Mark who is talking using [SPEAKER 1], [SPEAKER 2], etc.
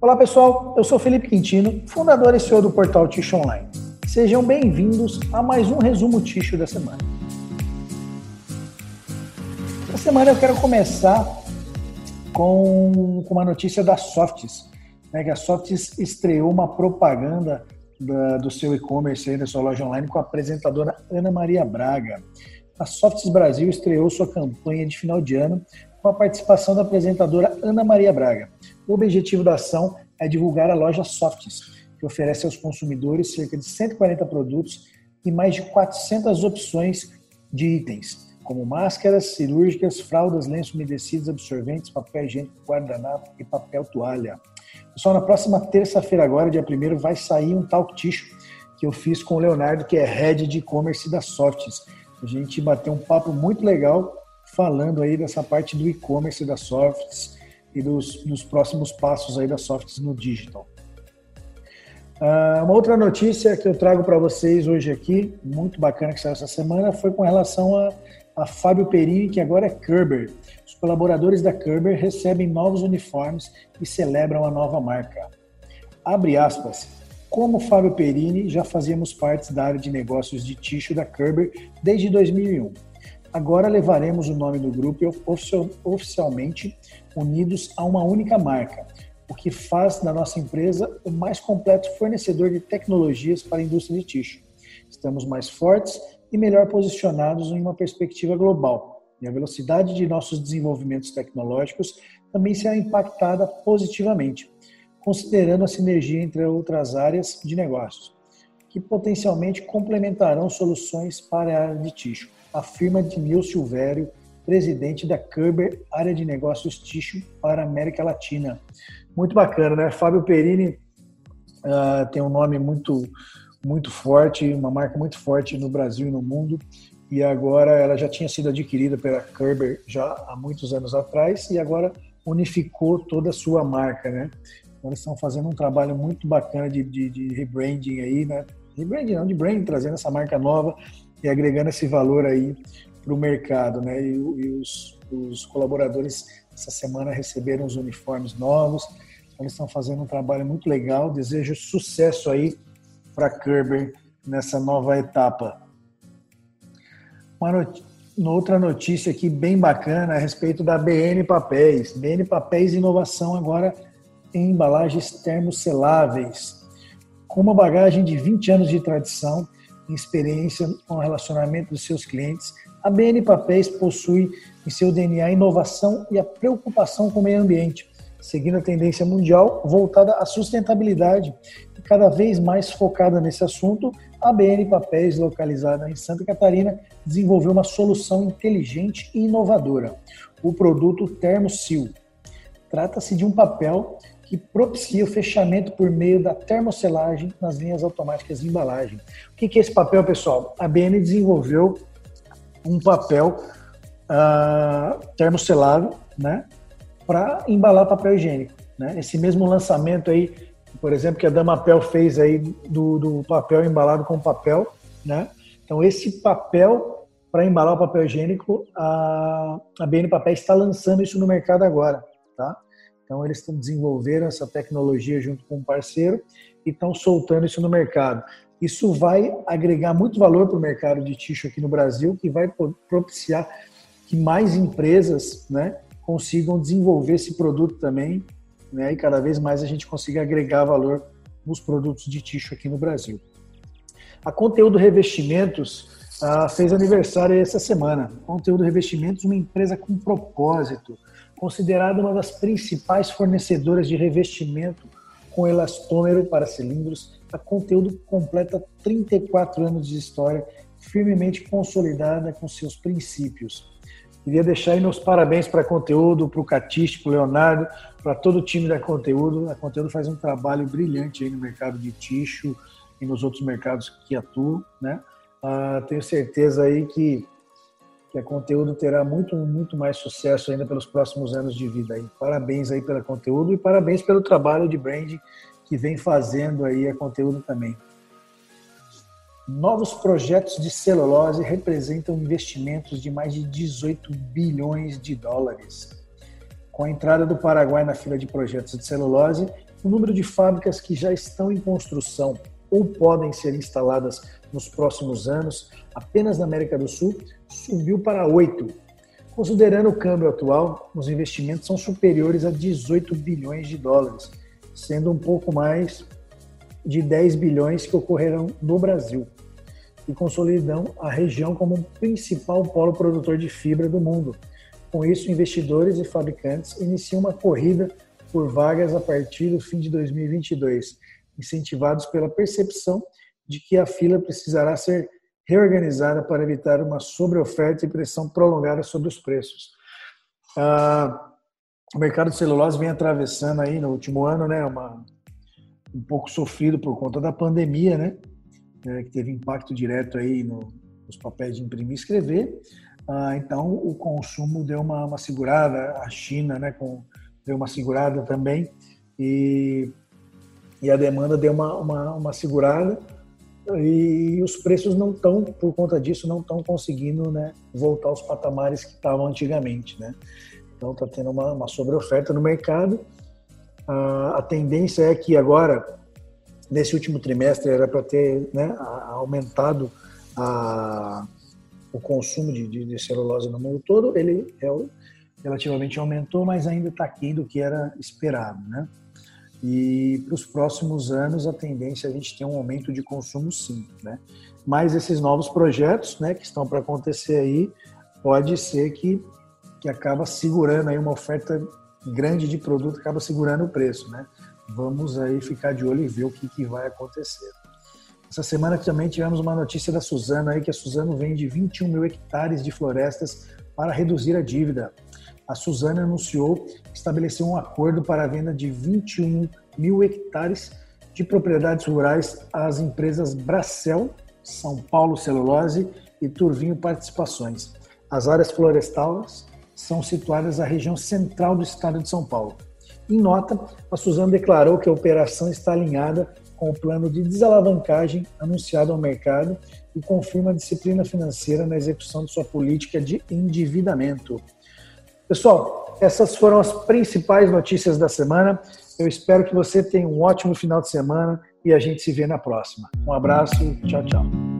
[SPEAKER 1] Olá pessoal, eu sou Felipe Quintino, fundador e CEO do portal Ticho Online. Sejam bem-vindos a mais um resumo Ticho da semana. Essa semana eu quero começar com, uma notícia da Softs. Né, que a Softs estreou uma propaganda da, do seu e-commerce, da sua loja online, com a apresentadora Ana Maria Braga. A Softs Brasil estreou sua campanha de final de ano com a participação da apresentadora Ana Maria Braga. O objetivo da ação é divulgar a loja Softs, que oferece aos consumidores cerca de 140 produtos e mais de 400 opções de itens, como máscaras cirúrgicas, fraldas, lenços umedecidos, absorventes, papel higiênico, guardanapo e papel toalha. Pessoal, na próxima terça-feira agora, dia 1 vai sair um talk ticho que eu fiz com o Leonardo, que é head de e-commerce da Softs. A gente bateu um papo muito legal falando aí dessa parte do e-commerce da Softs e dos, dos, próximos passos aí da Softs no digital. Uh, uma outra notícia que eu trago para vocês hoje aqui, muito bacana que saiu essa semana, foi com relação a, a Fábio Perini, que agora é Kerber. Os colaboradores da Kerber recebem novos uniformes e celebram a nova marca. Abre aspas. Como Fábio Perini, já fazíamos parte da área de negócios de ticho da Kerber desde 2001 Agora levaremos o nome do grupo oficialmente unidos a uma única marca, o que faz da nossa empresa o mais completo fornecedor de tecnologias para a indústria de tixo. Estamos mais fortes e melhor posicionados em uma perspectiva global, e a velocidade de nossos desenvolvimentos tecnológicos também será impactada positivamente, considerando a sinergia entre outras áreas de negócios, que potencialmente complementarão soluções para a área de tixo afirma Dinil Silvério, presidente da Kerber, área de negócios Tissue para a América Latina. Muito bacana, né? Fábio Perini uh, tem um nome muito, muito forte, uma marca muito forte no Brasil e no mundo. E agora ela já tinha sido adquirida pela Kerber já há muitos anos atrás e agora unificou toda a sua marca, né? Então, eles estão fazendo um trabalho muito bacana de, de, de rebranding aí, né? Rebranding não, de branding, trazendo essa marca nova e agregando esse valor aí para o mercado, né? E, e os, os, colaboradores essa semana receberam os uniformes novos, então eles estão fazendo um trabalho muito legal. Desejo sucesso aí para Kerber nessa nova etapa. Uma, not... outra notícia aqui bem bacana a respeito da BN Papéis. BN Papéis Inovação agora em embalagens termoseláveis. Com uma bagagem de 20 anos de tradição, experiência com o relacionamento dos seus clientes, a BN Papéis possui em seu DNA a inovação e a preocupação com o meio ambiente, seguindo a tendência mundial voltada à sustentabilidade e cada vez mais focada nesse assunto, a BN Papéis, localizada em Santa Catarina, desenvolveu uma solução inteligente e inovadora, o produto ThermoSeal. Trata-se de um papel que propicia o fechamento por meio da termocelagem nas linhas automáticas de embalagem. O que é esse papel, pessoal? A BN desenvolveu um papel uh, né, para embalar papel higiênico. Né? Esse mesmo lançamento aí, por exemplo, que a Damapel fez aí do, do papel embalado com papel, né? Então esse papel para embalar o papel higiênico, a, a BN Papel está lançando isso no mercado agora, tá? Então, eles desenvolveram essa tecnologia junto com um parceiro e estão soltando isso no mercado. Isso vai agregar muito valor para o mercado de tixo aqui no Brasil, que vai propiciar que mais empresas né, consigam desenvolver esse produto também, né, e cada vez mais a gente consiga agregar valor nos produtos de tixo aqui no Brasil. A Conteúdo Revestimentos ah, fez aniversário essa semana. Conteúdo Revestimentos, uma empresa com propósito, considerada uma das principais fornecedoras de revestimento com elastômero para cilindros, a conteúdo completa 34 anos de história, firmemente consolidada com seus princípios. Queria deixar aí meus parabéns para a conteúdo, para o Catiste, para o Leonardo, para todo o time da conteúdo. A conteúdo faz um trabalho brilhante aí no mercado de ticho e nos outros mercados que atuam, né? Uh, tenho certeza aí que que a conteúdo terá muito, muito mais sucesso ainda pelos próximos anos de vida. Aí. Parabéns aí pelo conteúdo e parabéns pelo trabalho de branding que vem fazendo aí a conteúdo também. Novos projetos de celulose representam investimentos de mais de 18 bilhões de dólares. Com a entrada do Paraguai na fila de projetos de celulose, o número de fábricas que já estão em construção ou podem ser instaladas nos próximos anos, apenas na América do Sul, subiu para oito. Considerando o câmbio atual, os investimentos são superiores a 18 bilhões de dólares, sendo um pouco mais de 10 bilhões que ocorrerão no Brasil e consolidam a região como um principal polo produtor de fibra do mundo. Com isso, investidores e fabricantes iniciam uma corrida por vagas a partir do fim de 2022, incentivados pela percepção de que a fila precisará ser reorganizada para evitar uma sobreoferta e pressão prolongada sobre os preços. Ah, o mercado de celulose vem atravessando aí no último ano, né, uma, um pouco sofrido por conta da pandemia, né, né que teve impacto direto aí no, nos papéis de imprimir e escrever. Ah, então o consumo deu uma, uma segurada, a China, né, com, deu uma segurada também e, e a demanda deu uma, uma, uma segurada e os preços não estão, por conta disso, não estão conseguindo né, voltar aos patamares que estavam antigamente. Né? Então está tendo uma, uma sobreoferta no mercado. a tendência é que agora, nesse último trimestre, era para ter né, aumentado a, o consumo de, de, de, celulose no mundo todo. Ele é, relativamente aumentou, mas ainda está aquém do que era esperado. Né? E para os próximos anos a tendência é a gente ter um aumento de consumo sim, né? Mas esses novos projetos, né, que estão para acontecer aí, pode ser que que acaba segurando aí uma oferta grande de produto, acaba segurando o preço, né? Vamos aí ficar de olho e ver o que, que vai acontecer. Essa semana também tivemos uma notícia da Suzano aí que a Suzano vende 21 mil hectares de florestas para reduzir a dívida a Suzana anunciou estabelecer um acordo para a venda de 21 mil hectares de propriedades rurais às empresas Bracel, São Paulo Celulose e Turvinho Participações. As áreas florestais são situadas na região central do estado de São Paulo. Em nota, a Suzana declarou que a operação está alinhada com o plano de desalavancagem anunciado ao mercado e confirma a disciplina financeira na execução de sua política de endividamento. Pessoal, essas foram as principais notícias da semana. Eu espero que você tenha um ótimo final de semana e a gente se vê na próxima. Um abraço, tchau, tchau.